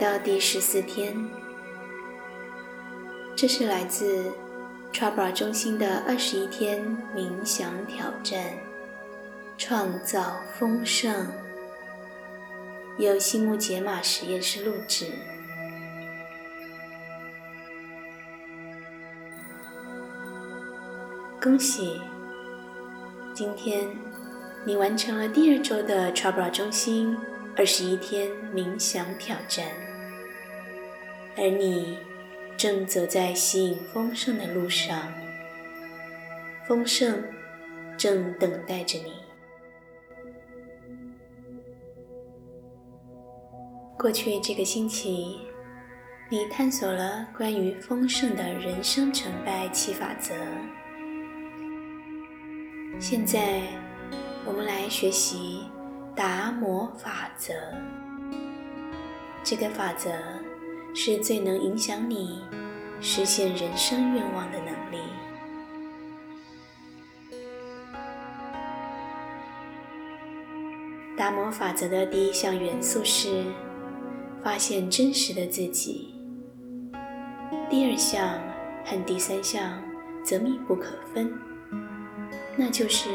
到第十四天，这是来自 Chakra 中心的二十一天冥想挑战，创造丰盛，由新木解码实验室录制。恭喜，今天你完成了第二周的 Chakra 中心。二十一天冥想挑战，而你正走在吸引丰盛的路上，丰盛正等待着你。过去这个星期，你探索了关于丰盛的人生成败七法则。现在，我们来学习。达摩法则，这个法则是最能影响你实现人生愿望的能力。达摩法则的第一项元素是发现真实的自己，第二项和第三项则密不可分，那就是。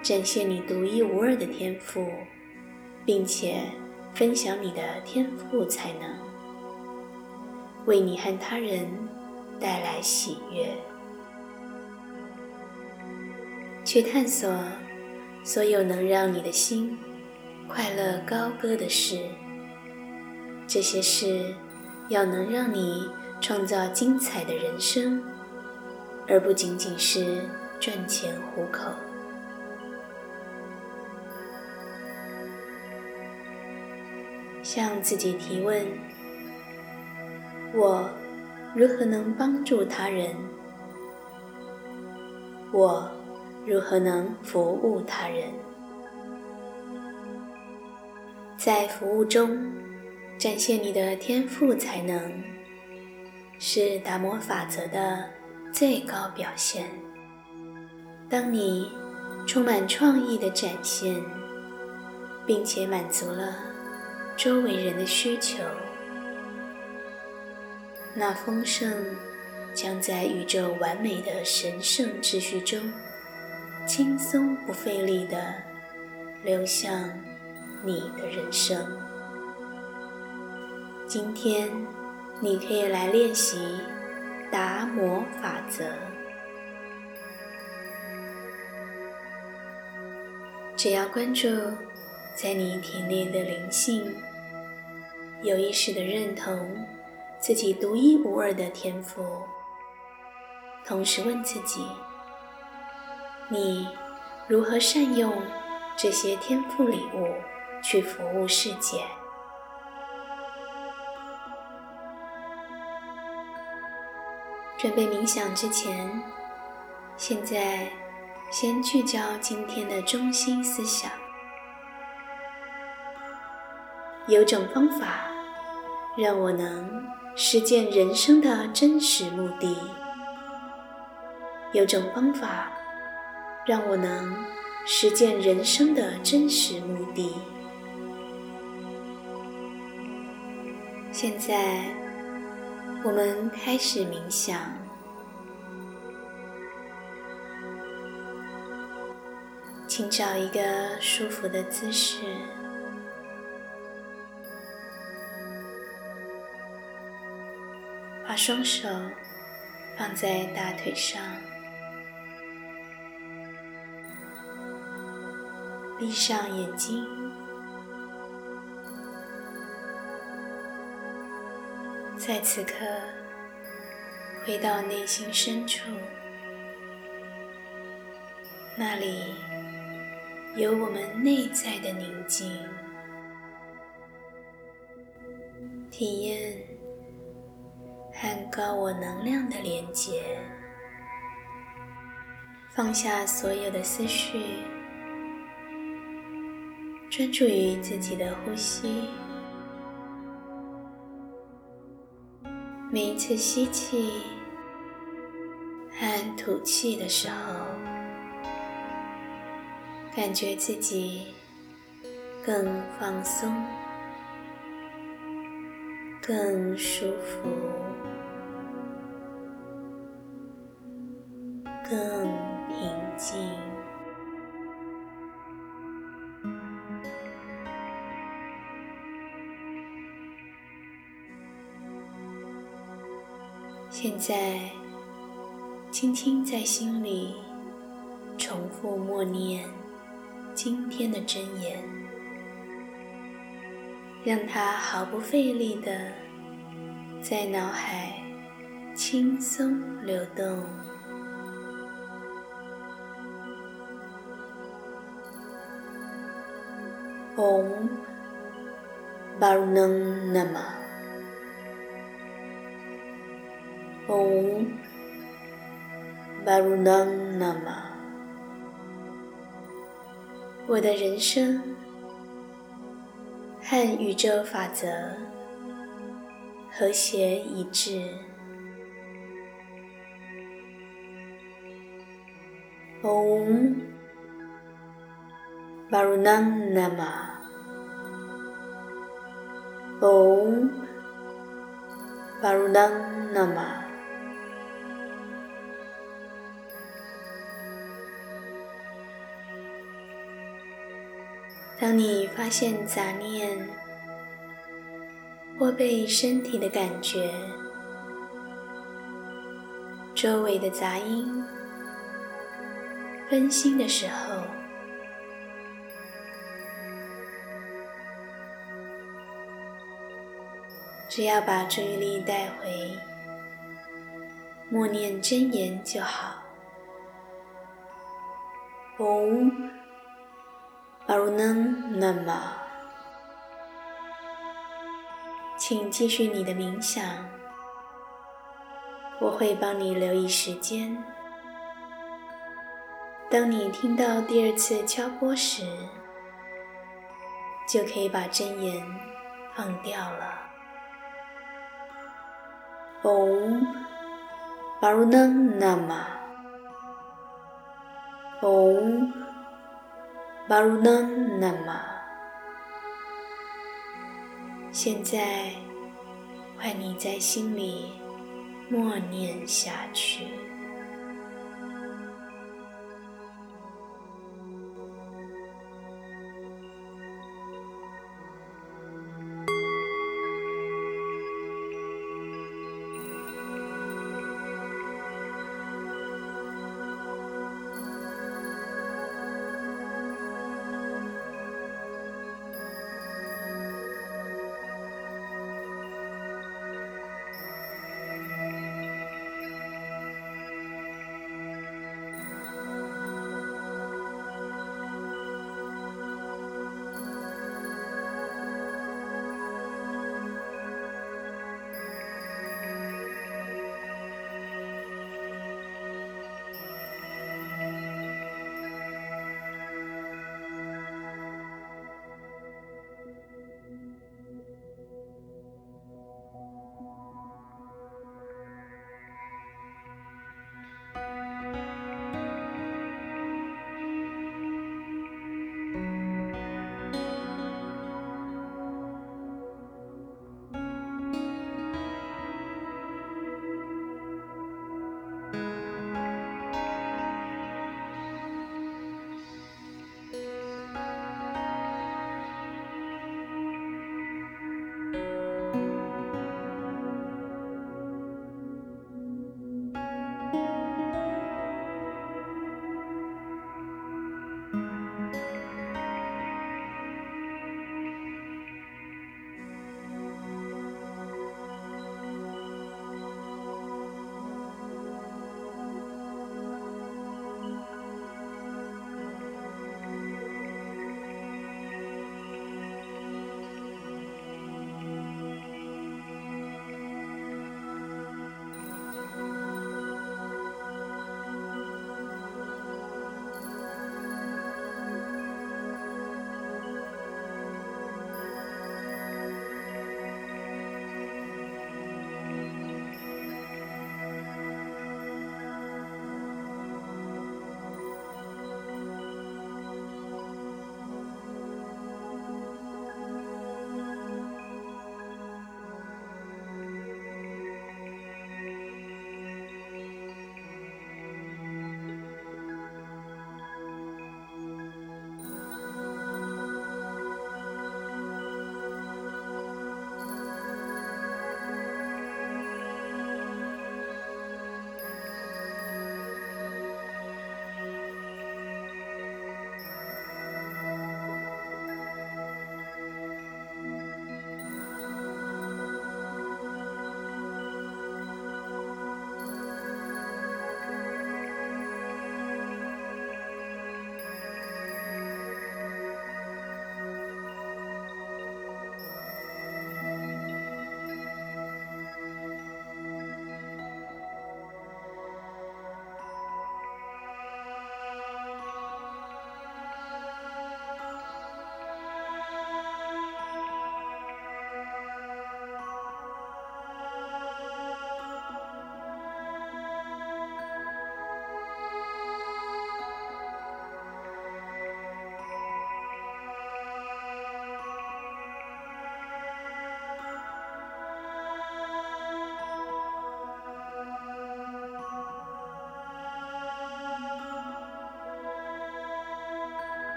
展现你独一无二的天赋，并且分享你的天赋才能，为你和他人带来喜悦。去探索所有能让你的心快乐高歌的事，这些事要能让你创造精彩的人生，而不仅仅是赚钱糊口。向自己提问：我如何能帮助他人？我如何能服务他人？在服务中展现你的天赋才能，是达摩法则的最高表现。当你充满创意的展现，并且满足了。周围人的需求，那丰盛将在宇宙完美的神圣秩序中，轻松不费力的流向你的人生。今天，你可以来练习达摩法则，只要关注在你体内的灵性。有意识的认同自己独一无二的天赋，同时问自己：你如何善用这些天赋礼物去服务世界？准备冥想之前，现在先聚焦今天的中心思想。有种方法让我能实践人生的真实目的。有种方法让我能实践人生的真实目的。现在，我们开始冥想，请找一个舒服的姿势。双手放在大腿上，闭上眼睛，在此刻回到内心深处，那里有我们内在的宁静，体验。和我能量的连接，放下所有的思绪，专注于自己的呼吸。每一次吸气和吐气的时候，感觉自己更放松。更舒服，更平静。现在，轻轻在心里重复默念今天的真言，让它毫不费力的在脑海轻松流动。Om Barunam Namah。Om Barunam Namah。我的人生和宇宙法则和谐一致。Om Barunam Namah。Om Barunam Namah。当你发现杂念或被身体的感觉、周围的杂音分心的时候，只要把注意力带回默念真言就好。嗡。Arunam Nama，请继续你的冥想，我会帮你留意时间。当你听到第二次敲钵时，就可以把真言放掉了。嗡巴如嫩那玛，嗡巴如嫩那玛。现在，快你在心里默念下去。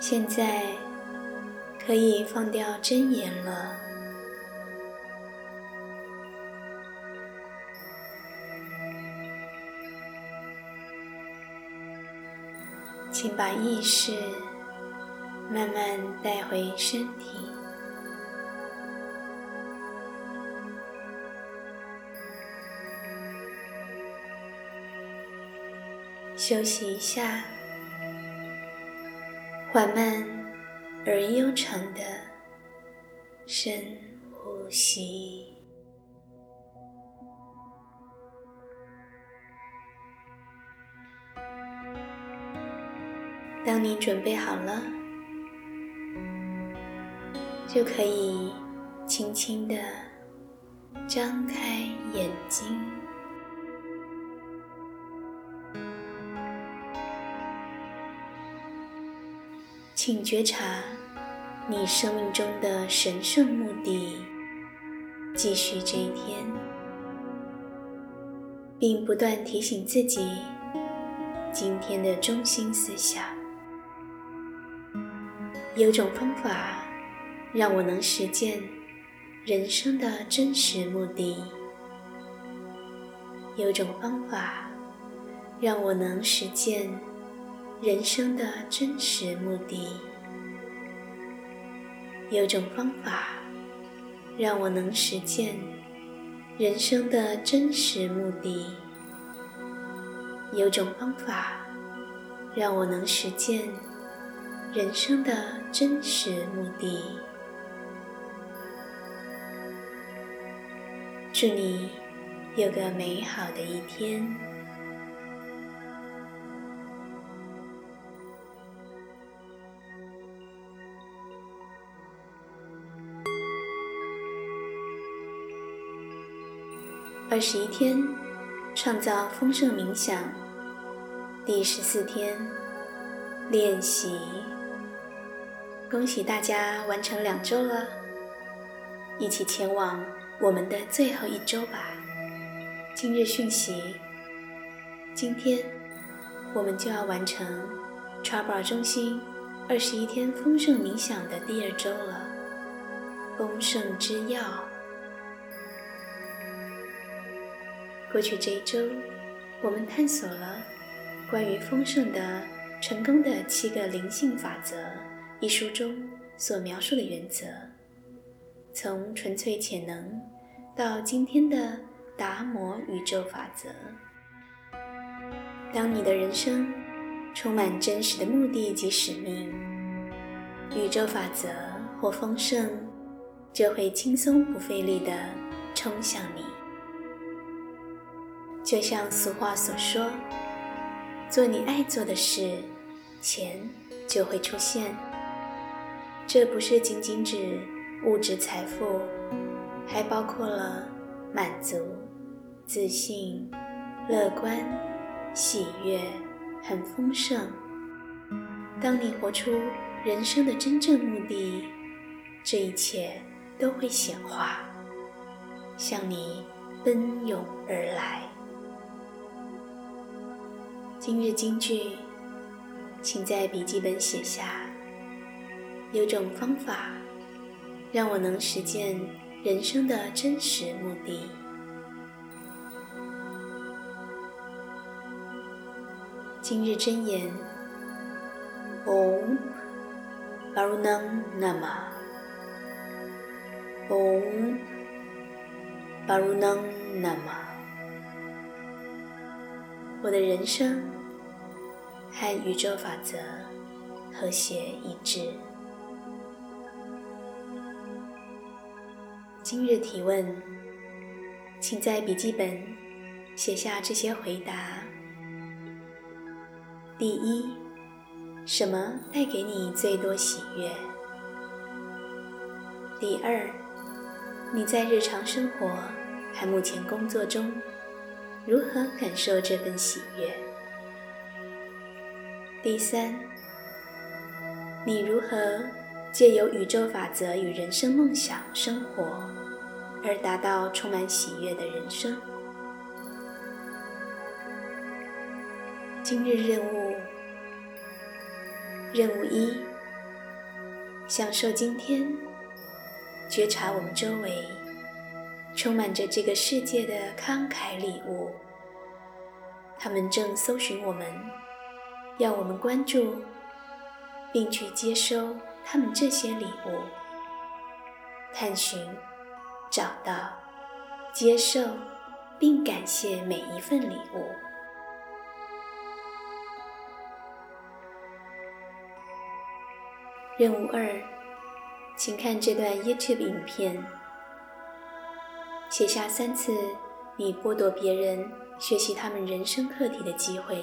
现在可以放掉真言了。请把意识慢慢带回身体，休息一下，缓慢而悠长的深呼吸。当你准备好了，就可以轻轻的张开眼睛，请觉察你生命中的神圣目的，继续这一天，并不断提醒自己今天的中心思想。有种方法让我能实践人生的真实目的。有种方法让我能实践人生的真实目的。有种方法让我能实践人生的真实目的。有种方法让我能实践。人生的真实目的。祝你有个美好的一天。二十一天，创造丰盛冥想，第十四天练习。恭喜大家完成两周了，一起前往我们的最后一周吧。今日讯息：今天我们就要完成 t r a b a 中心二十一天丰盛冥想的第二周了。丰盛之药。过去这一周，我们探索了关于丰盛的成功的七个灵性法则。一书中所描述的原则，从纯粹潜能到今天的达摩宇宙法则。当你的人生充满真实的目的及使命，宇宙法则或丰盛就会轻松不费力地冲向你。就像俗话所说：“做你爱做的事，钱就会出现。”这不是仅仅指物质财富，还包括了满足、自信、乐观、喜悦，很丰盛。当你活出人生的真正目的，这一切都会显化，向你奔涌而来。今日金句，请在笔记本写下。有种方法，让我能实践人生的真实目的。今日真言：Om Barunam Nama。Om Barunam Nama。我的人生和宇宙法则和谐一致。今日提问，请在笔记本写下这些回答。第一，什么带给你最多喜悦？第二，你在日常生活和目前工作中如何感受这份喜悦？第三，你如何借由宇宙法则与人生梦想生活？而达到充满喜悦的人生。今日任务：任务一，享受今天，觉察我们周围充满着这个世界的慷慨礼物。他们正搜寻我们，要我们关注，并去接收他们这些礼物，探寻、找到、接受，并感谢每一份礼物。任务二，请看这段 YouTube 影片，写下三次你剥夺别人。学习他们人生课题的机会，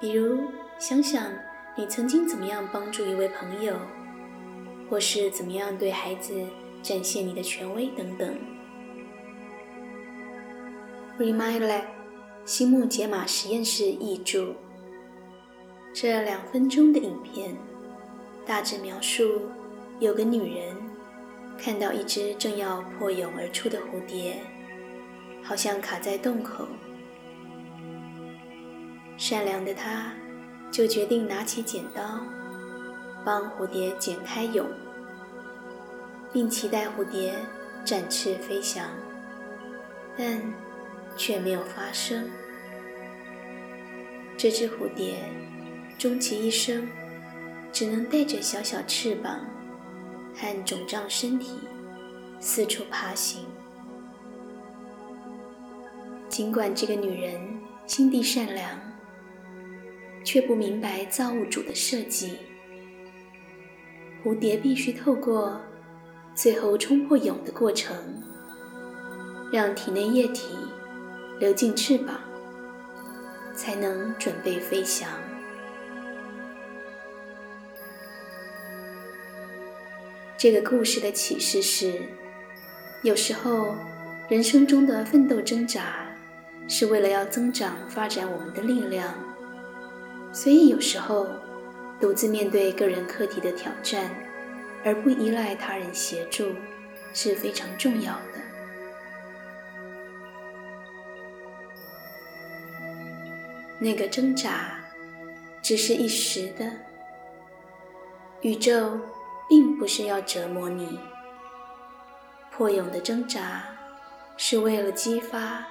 比如想想你曾经怎么样帮助一位朋友，或是怎么样对孩子展现你的权威等等。Remindle，心木解码实验室译注：这两分钟的影片大致描述，有个女人看到一只正要破蛹而出的蝴蝶。好像卡在洞口，善良的他，就决定拿起剪刀，帮蝴蝶剪开蛹，并期待蝴蝶展翅飞翔，但却没有发生。这只蝴蝶终其一生，只能带着小小翅膀和肿胀身体四处爬行。尽管这个女人心地善良，却不明白造物主的设计。蝴蝶必须透过最后冲破蛹的过程，让体内液体流进翅膀，才能准备飞翔。这个故事的启示是：有时候人生中的奋斗挣扎。是为了要增长发展我们的力量，所以有时候独自面对个人课题的挑战，而不依赖他人协助是非常重要的。那个挣扎只是一时的，宇宙并不是要折磨你。破蛹的挣扎是为了激发。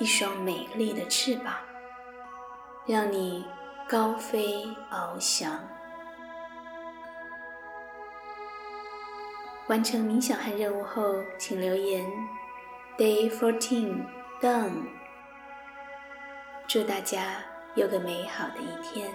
一双美丽的翅膀，让你高飞翱翔。完成冥想和任务后，请留言 “Day fourteen done”。祝大家有个美好的一天。